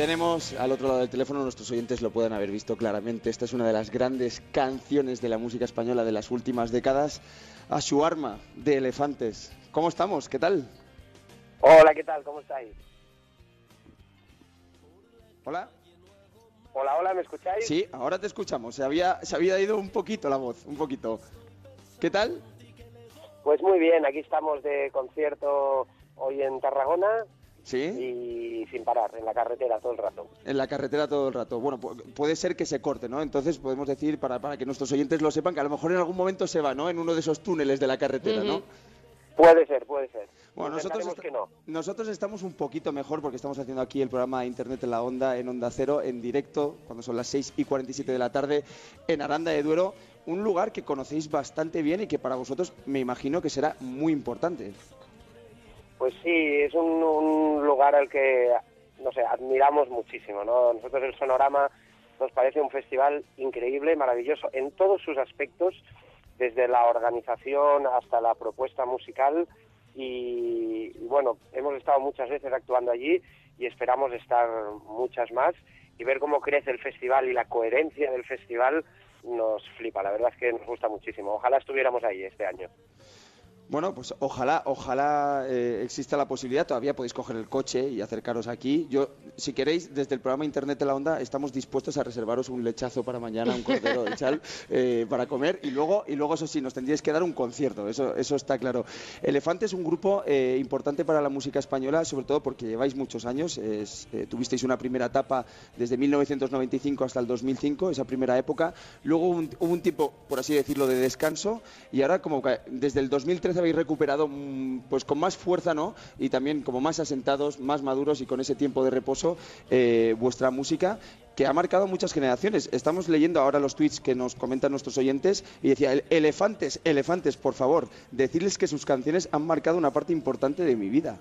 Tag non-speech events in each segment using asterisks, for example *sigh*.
Tenemos al otro lado del teléfono, nuestros oyentes lo pueden haber visto claramente. Esta es una de las grandes canciones de la música española de las últimas décadas. A su arma de elefantes. ¿Cómo estamos? ¿Qué tal? Hola, ¿qué tal? ¿Cómo estáis? Hola. Hola, hola, ¿me escucháis? Sí, ahora te escuchamos. Se había, se había ido un poquito la voz, un poquito. ¿Qué tal? Pues muy bien, aquí estamos de concierto hoy en Tarragona Sí. y sin parar, en la carretera todo el rato. En la carretera todo el rato. Bueno, pu- puede ser que se corte, ¿no? Entonces podemos decir, para, para que nuestros oyentes lo sepan, que a lo mejor en algún momento se va, ¿no? En uno de esos túneles de la carretera, ¿no? Puede ser, puede ser. Bueno, nosotros, que no. nosotros estamos un poquito mejor porque estamos haciendo aquí el programa Internet en la Onda, en Onda Cero, en directo, cuando son las 6 y 47 de la tarde, en Aranda de Duero, un lugar que conocéis bastante bien y que para vosotros me imagino que será muy importante. Pues sí, es un, lugar al que, no sé, admiramos muchísimo, ¿no? Nosotros el Sonorama nos parece un festival increíble, maravilloso, en todos sus aspectos, desde la organización hasta la propuesta musical y, y bueno, hemos estado muchas veces actuando allí y esperamos estar muchas más y ver cómo crece el festival y la coherencia del festival nos flipa, la verdad es que nos gusta muchísimo. Ojalá estuviéramos ahí este año. Bueno, pues ojalá, ojalá eh, exista la posibilidad. Todavía podéis coger el coche y acercaros aquí. Yo, si queréis, desde el programa Internet de la Onda, estamos dispuestos a reservaros un lechazo para mañana, un cordero de chal *laughs* eh, para comer y luego, y luego eso sí, nos tendríais que dar un concierto. Eso, eso está claro. Elefante es un grupo eh, importante para la música española, sobre todo porque lleváis muchos años. Es, tuvisteis una primera etapa desde 1995 hasta el 2005, esa primera época. Luego hubo un, hubo un tiempo, por así decirlo, de descanso y ahora como que desde el 2013 habéis recuperado mm, pues con más fuerza, ¿no? Y también como más asentados, más maduros y con ese tiempo de reposo eh, vuestra música que ha marcado muchas generaciones. Estamos leyendo ahora los tweets que nos comentan nuestros oyentes y decía, "El- elefantes, elefantes, por favor, decirles que sus canciones han marcado una parte importante de mi vida.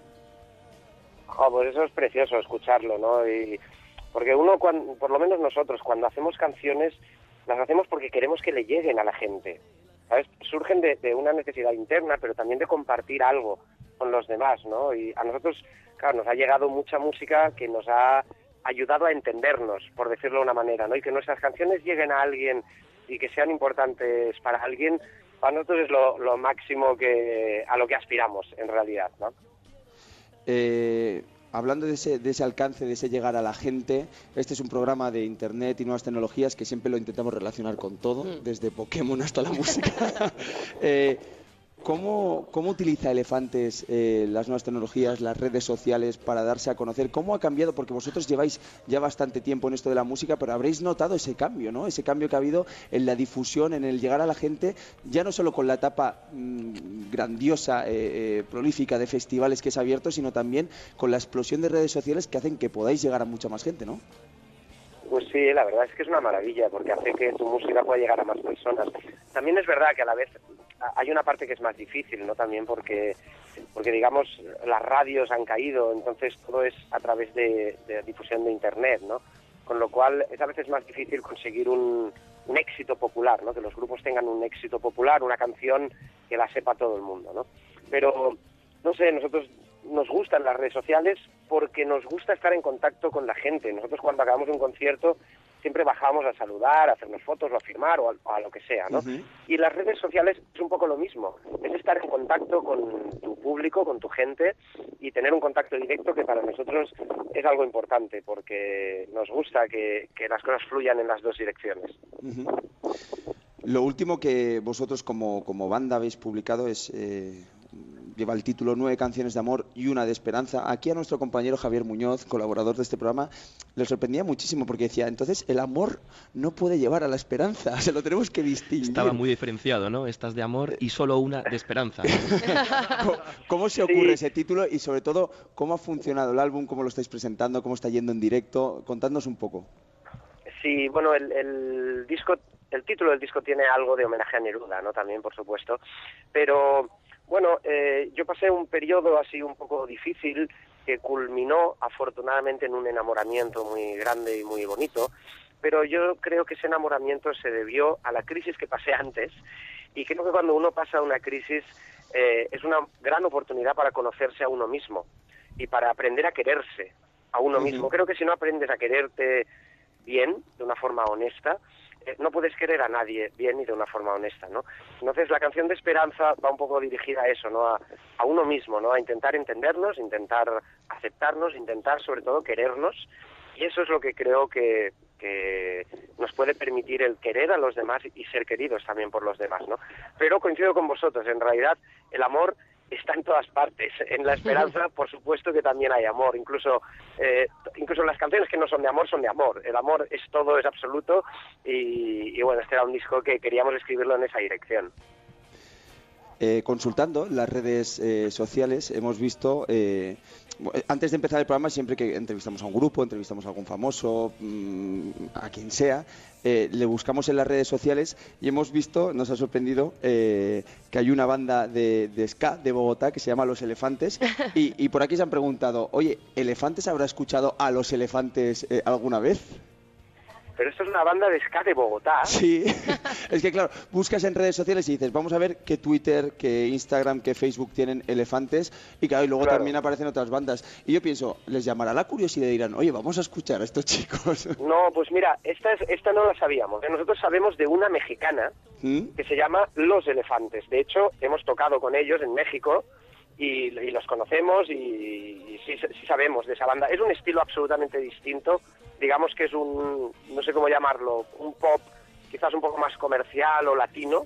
Pues eso es precioso escucharlo, ¿no? Y porque uno, cuan- por lo menos nosotros, cuando hacemos canciones, las hacemos porque queremos que le lleguen a la gente. ¿Sabes? Surgen de, una necesidad interna, pero también de compartir algo con los demás, ¿no? Y a nosotros, claro, nos ha llegado mucha música que nos ha ayudado a entendernos, por decirlo de una manera, ¿no? Y que nuestras canciones lleguen a alguien y que sean importantes para alguien, para nosotros es lo, lo máximo que a lo que aspiramos, en realidad, ¿no? Eh, hablando de ese, de ese alcance, de ese llegar a la gente, este es un programa de Internet y nuevas tecnologías que siempre lo intentamos relacionar con todo, desde Pokémon hasta la música. *laughs* Eh, ¿cómo, ¿Cómo utiliza Elefantes eh, las nuevas tecnologías, las redes sociales para darse a conocer? ¿Cómo ha cambiado? Porque vosotros lleváis ya bastante tiempo en esto de la música, pero habréis notado ese cambio, ¿no? Ese cambio que ha habido en la difusión, en el llegar a la gente, ya no solo con la etapa mm, grandiosa, eh, eh, prolífica de festivales que es abierto, sino también con la explosión de redes sociales que hacen que podáis llegar a mucha más gente, ¿no? Sí, la verdad es que es una maravilla porque hace que tu música pueda llegar a más personas. También es verdad que a la vez hay una parte que es más difícil, ¿no? También porque, porque digamos, las radios han caído, entonces todo es a través de, de difusión de Internet, ¿no? Con lo cual es a veces más difícil conseguir un éxito popular, ¿no? Que los grupos tengan un éxito popular, una canción que la sepa todo el mundo, ¿no? Pero, no sé, nosotros nos gustan las redes sociales porque nos gusta estar en contacto con la gente. Nosotros cuando acabamos un concierto siempre bajamos a saludar, a hacernos fotos o a firmar o a, a lo que sea, ¿no? Y las redes sociales es un poco lo mismo, es estar en contacto con tu público, con tu gente y tener un contacto directo que para nosotros es algo importante porque nos gusta que, que las cosas fluyan en las dos direcciones. Lo último que vosotros como, como banda habéis publicado es eh, lleva el título Nueve canciones de amor y una de esperanza. Aquí a nuestro compañero Javier Muñoz, colaborador de este programa, le sorprendía muchísimo porque decía, entonces el amor no puede llevar a la esperanza, *laughs* se lo tenemos que distinguir. Estaba muy diferenciado, ¿no? Estas de amor y solo una de esperanza. *laughs* ¿Cómo, cómo se ocurre ese título y sobre todo cómo ha funcionado el álbum, cómo lo estáis presentando, cómo está yendo en directo? Contadnos un poco. Sí, bueno, el, el disco, el título del disco tiene algo de homenaje a Neruda, ¿no? También, por supuesto. Pero, bueno, eh, yo pasé un periodo así un poco difícil que culminó, afortunadamente, en un enamoramiento muy grande y muy bonito. Pero yo creo que ese enamoramiento se debió a la crisis que pasé antes. Y creo que cuando uno pasa una crisis eh, es una gran oportunidad para conocerse a uno mismo y para aprender a quererse. a uno mismo. Creo que si no aprendes a quererte bien, de una forma honesta, no puedes querer a nadie bien y de una forma honesta, ¿no? Entonces la canción de Esperanza va un poco dirigida a eso, ¿no? A, a uno mismo, ¿no? A intentar entendernos, intentar aceptarnos, intentar sobre todo querernos y eso es lo que creo que, que nos puede permitir el querer a los demás y ser queridos también por los demás, ¿no? Pero coincido con vosotros, en realidad el amor está en todas partes. En la esperanza, *laughs* por supuesto que también hay amor. Incluso, eh, incluso las canciones que no son de amor son de amor. El amor es todo, es absoluto. Y, y bueno, este era un disco que queríamos escribirlo en esa dirección. Eh, consultando las redes eh, sociales hemos visto, eh, antes de empezar el programa, siempre que entrevistamos a un grupo, entrevistamos a algún famoso, mm, a quien sea, eh, le buscamos en las redes sociales y hemos visto, nos ha sorprendido, eh, que hay una banda de, de ska de Bogotá que se llama Los Elefantes *laughs* y, y por aquí se han preguntado, oye, ¿Elefantes habrá escuchado a Los Elefantes eh, alguna vez? Pero esto es una banda de ska de Bogotá. Sí, *laughs* es que claro, buscas en redes sociales y dices, vamos a ver qué Twitter, qué Instagram, qué Facebook tienen elefantes y claro, y luego Claro. también aparecen otras bandas. Y yo pienso, les llamará la curiosidad y dirán, oye, vamos a escuchar a estos chicos. *laughs* No, pues mira, esta, es, esta no la sabíamos. ¿eh? Nosotros sabemos de una mexicana ¿Mm? que se llama Los Elefantes. De hecho, hemos tocado con ellos en México y, y los conocemos y, y sí, sí sabemos de esa banda. Es un estilo absolutamente distinto. Digamos que es un, no sé cómo llamarlo, un pop quizás un poco más comercial o latino.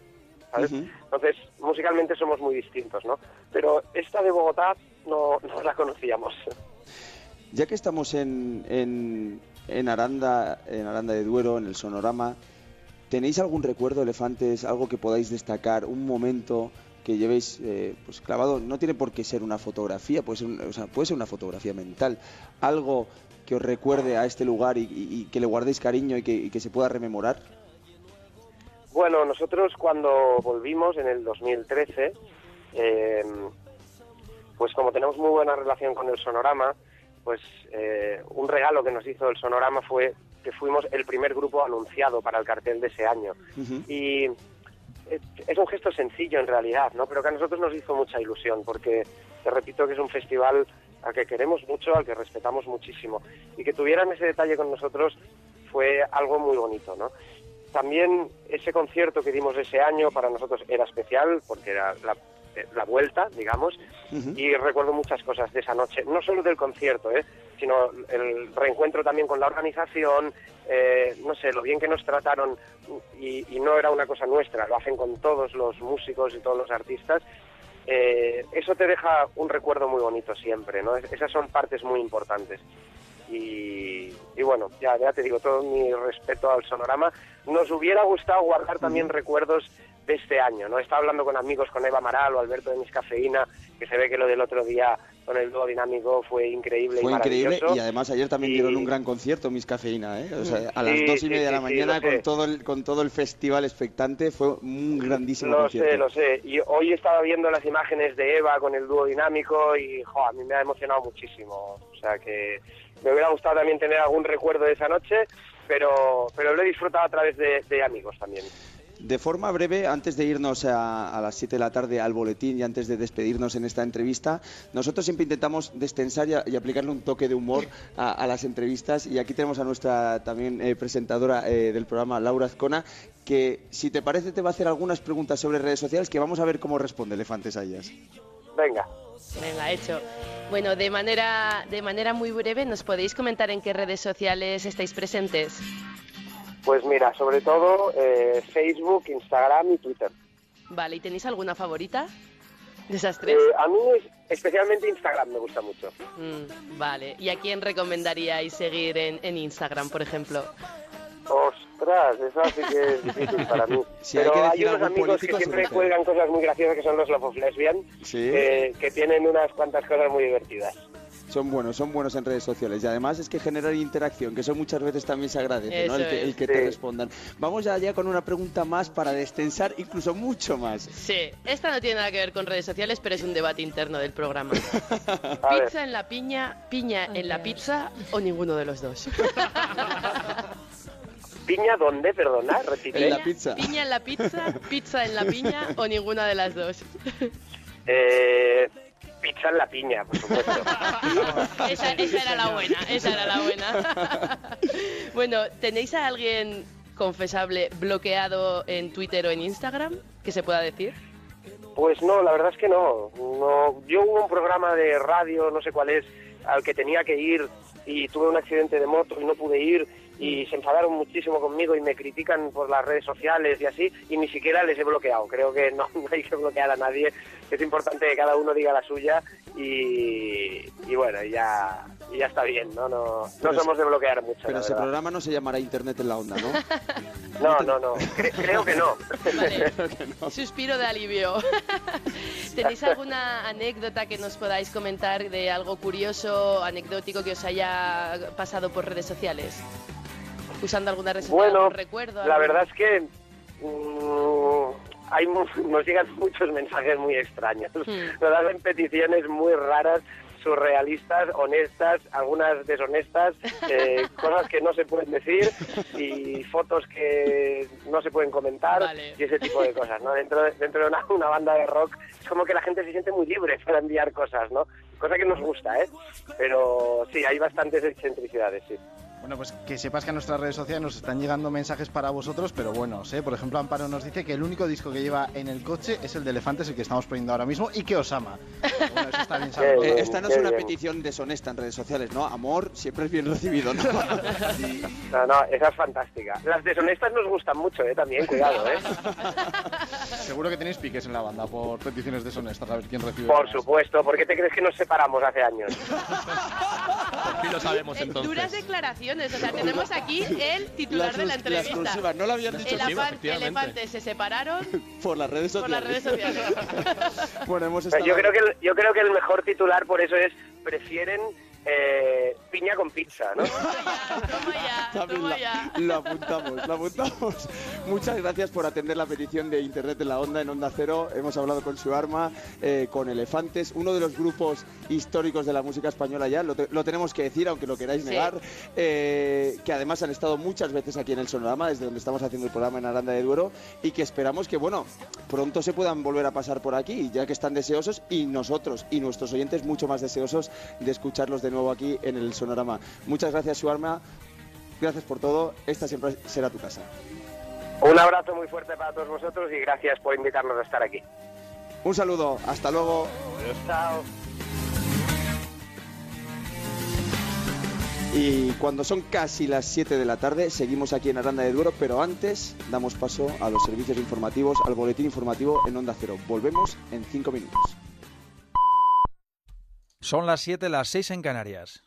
Entonces, musicalmente somos muy distintos, ¿no? Pero esta de Bogotá no, no la conocíamos. Ya que estamos en, en, en Aranda, en Aranda de Duero, en el Sonorama, ¿tenéis algún recuerdo, elefantes, algo que podáis destacar, un momento que llevéis eh, pues clavado? No tiene por qué ser una fotografía, puede ser, un- o sea, puede ser una fotografía mental, algo que os recuerde a este lugar y, y- y que le guardéis cariño y que, y que se pueda rememorar. Bueno, nosotros cuando volvimos en el 2013, eh, pues como tenemos muy buena relación con el Sonorama, pues eh, un regalo que nos hizo el Sonorama fue que fuimos el primer grupo anunciado para el cartel de ese año. Y es, es un gesto sencillo en realidad, ¿no? Pero que a nosotros nos hizo mucha ilusión, porque te repito que es un festival al que queremos mucho, al que respetamos muchísimo. Y que tuvieran ese detalle con nosotros fue algo muy bonito, ¿no? También ese concierto que dimos ese año para nosotros era especial, porque era la, la vuelta, digamos, y recuerdo muchas cosas de esa noche, no solo del concierto, ¿eh? sino el reencuentro también con la organización, eh, no sé, lo bien que nos trataron y, y no era una cosa nuestra, lo hacen con todos los músicos y todos los artistas. Eh, eso te deja un recuerdo muy bonito siempre, ¿no? Es- esas son partes muy importantes. Y, y bueno, ya, ya te digo, todo mi respeto al sonorama. Nos hubiera gustado guardar también recuerdos de este año, ¿no? Estaba hablando con amigos, con Eva Amaral o Alberto de Miscafeína, que se ve que lo del otro día con el dúo dinámico fue increíble Fue y increíble y además ayer también Y- dieron un gran concierto, Mis Cafeína, ¿eh? O sea, a las Sí, dos y sí, media de la sí, sí, mañana con sé. todo, el, con todo el festival expectante fue un grandísimo Lo concierto. sé, lo sé. Y hoy estaba viendo las imágenes de Eva con el dúo dinámico y jo, a mí me ha emocionado muchísimo. O sea que me hubiera gustado también tener algún recuerdo de esa noche, pero, pero lo he disfrutado a través de, de amigos también. De forma breve, antes de irnos a, a las 7 de la tarde al boletín y antes de despedirnos en esta entrevista, nosotros siempre intentamos destensar y, a- y aplicarle un toque de humor a, a las entrevistas. Y aquí tenemos a nuestra también eh, presentadora eh, del programa, Laura Azcona, que si te parece te va a hacer algunas preguntas sobre redes sociales que vamos a ver cómo responde Elefantes a ellas. Venga. Venga, hecho. Bueno, de manera, de manera muy breve, ¿nos podéis comentar en qué redes sociales estáis presentes? Pues mira, sobre todo eh, Facebook, Instagram y Twitter. Vale, ¿y tenéis alguna favorita de esas tres? Eh, a mí es- especialmente Instagram me gusta mucho. Mm, vale, ¿y a quién recomendaríais seguir en, en Instagram, por ejemplo? Ostras, esa sí que es difícil para mí. *laughs* Si hay Pero que hay, decir unos algún amigos que político, siempre cuelgan cosas muy graciosas que son los Love of Lesbian, Sí. eh, que tienen unas cuantas cosas muy divertidas. Son buenos, son buenos en redes sociales y además es que generan interacción, que eso muchas veces también se agradece, ¿no? Eso El que, el que te Sí. respondan. Vamos ya con una pregunta más para destensar incluso mucho más. Sí, esta no tiene nada que ver con redes sociales, pero es un debate interno del programa. *laughs* ¿Pizza en la piña, piña en la pizza o ninguno de los dos? *laughs* ¿Piña dónde? Perdona, repite. En la pizza. ¿Piña en la pizza, pizza en la piña o ninguna de las dos? Eh, pizza en la piña, por supuesto. *laughs* esa, esa era la buena, esa era la buena. *laughs* bueno, ¿tenéis a alguien confesable bloqueado en Twitter o en Instagram que se pueda decir? Pues no, la verdad es que no. no. Yo hubo un programa de radio, no sé cuál es, al que tenía que ir y tuve un accidente de moto y no pude ir y se enfadaron muchísimo conmigo y me critican por las redes sociales y así y ni siquiera les he bloqueado. Creo que no, *laughs* hay que bloquear a nadie. Es importante que cada uno diga la suya y, y bueno, ya ya está bien, ¿no? No, no somos de bloquear mucho. Pero ese programa no se llamará Internet en la onda, ¿no? *laughs* no, no, no. creo que no. Vale. *laughs* Suspiro de alivio. ¿Tenéis alguna anécdota que nos podáis comentar de algo curioso, anecdótico que os haya pasado por redes sociales? Usando alguna bueno, recuerdo. La verdad es que mmm, hay, nos llegan *laughs* muchos mensajes muy extraños. Hmm. *laughs* Nos hacen peticiones muy raras surrealistas, honestas, algunas deshonestas, eh, *laughs* cosas que no se pueden decir y fotos que no se pueden comentar y ese tipo de cosas, ¿no? Dentro de, dentro de una, una, banda de rock es como que la gente se siente muy libre para enviar cosas, ¿no? Cosa que nos gusta, ¿eh? Pero sí, hay bastantes excentricidades, sí. Bueno, pues que sepas que a nuestras redes sociales nos están llegando mensajes para vosotros, pero bueno, sé, por ejemplo, Amparo nos dice que el único disco que lleva en el coche es el de Elefantes, el que estamos poniendo ahora mismo, y que os ama. Bueno, eso está bien *laughs* sabido. Eh, esta no es una petición deshonesta en redes sociales, ¿no? Amor siempre es bien recibido, ¿no? *laughs* no, no, esa es fantástica. Las deshonestas nos gustan mucho, ¿eh? También, cuidado, ¿eh? *laughs* Seguro que tenéis piques en la banda por peticiones deshonestas, a ver quién recibe. Por supuesto, ¿por qué te crees que nos separamos hace años? Por lo sabemos eh, entonces. Duras declaraciones o sea, tenemos aquí el titular de la entrevista. no lo habían dicho Elefantes se separaron por las redes sociales. Por las redes sociales. *laughs* bueno, hemos estado... yo, creo que el, yo creo que el mejor titular por eso es prefieren eh, piña con pizza, ¿no? Toma ya, *laughs* Lo apuntamos, lo apuntamos. Muchas gracias por atender la petición de Internet en la Onda, en Onda Cero. Hemos hablado con su arma, eh, con Elefantes, uno de los grupos históricos de la música española ya, lo, tenemos que decir, aunque lo queráis negar, eh, que además han estado muchas veces aquí en el Sonorama, desde donde estamos haciendo el programa en Aranda de Duero, y que esperamos que, bueno, pronto se puedan volver a pasar por aquí, ya que están deseosos, y nosotros y nuestros oyentes mucho más deseosos de escucharlos de nuevo aquí en el Sonorama. Muchas gracias, Suarma. Gracias por todo. Esta siempre será tu casa. Un abrazo muy fuerte para todos vosotros y gracias por invitarnos a estar aquí. Un saludo. Hasta luego. Chao. Y cuando son casi las 7 de la tarde, seguimos aquí en Aranda de Duero, pero antes damos paso a los servicios informativos, al boletín informativo en Onda Cero. Volvemos en 5 minutos. Son las 7, las 6 en Canarias.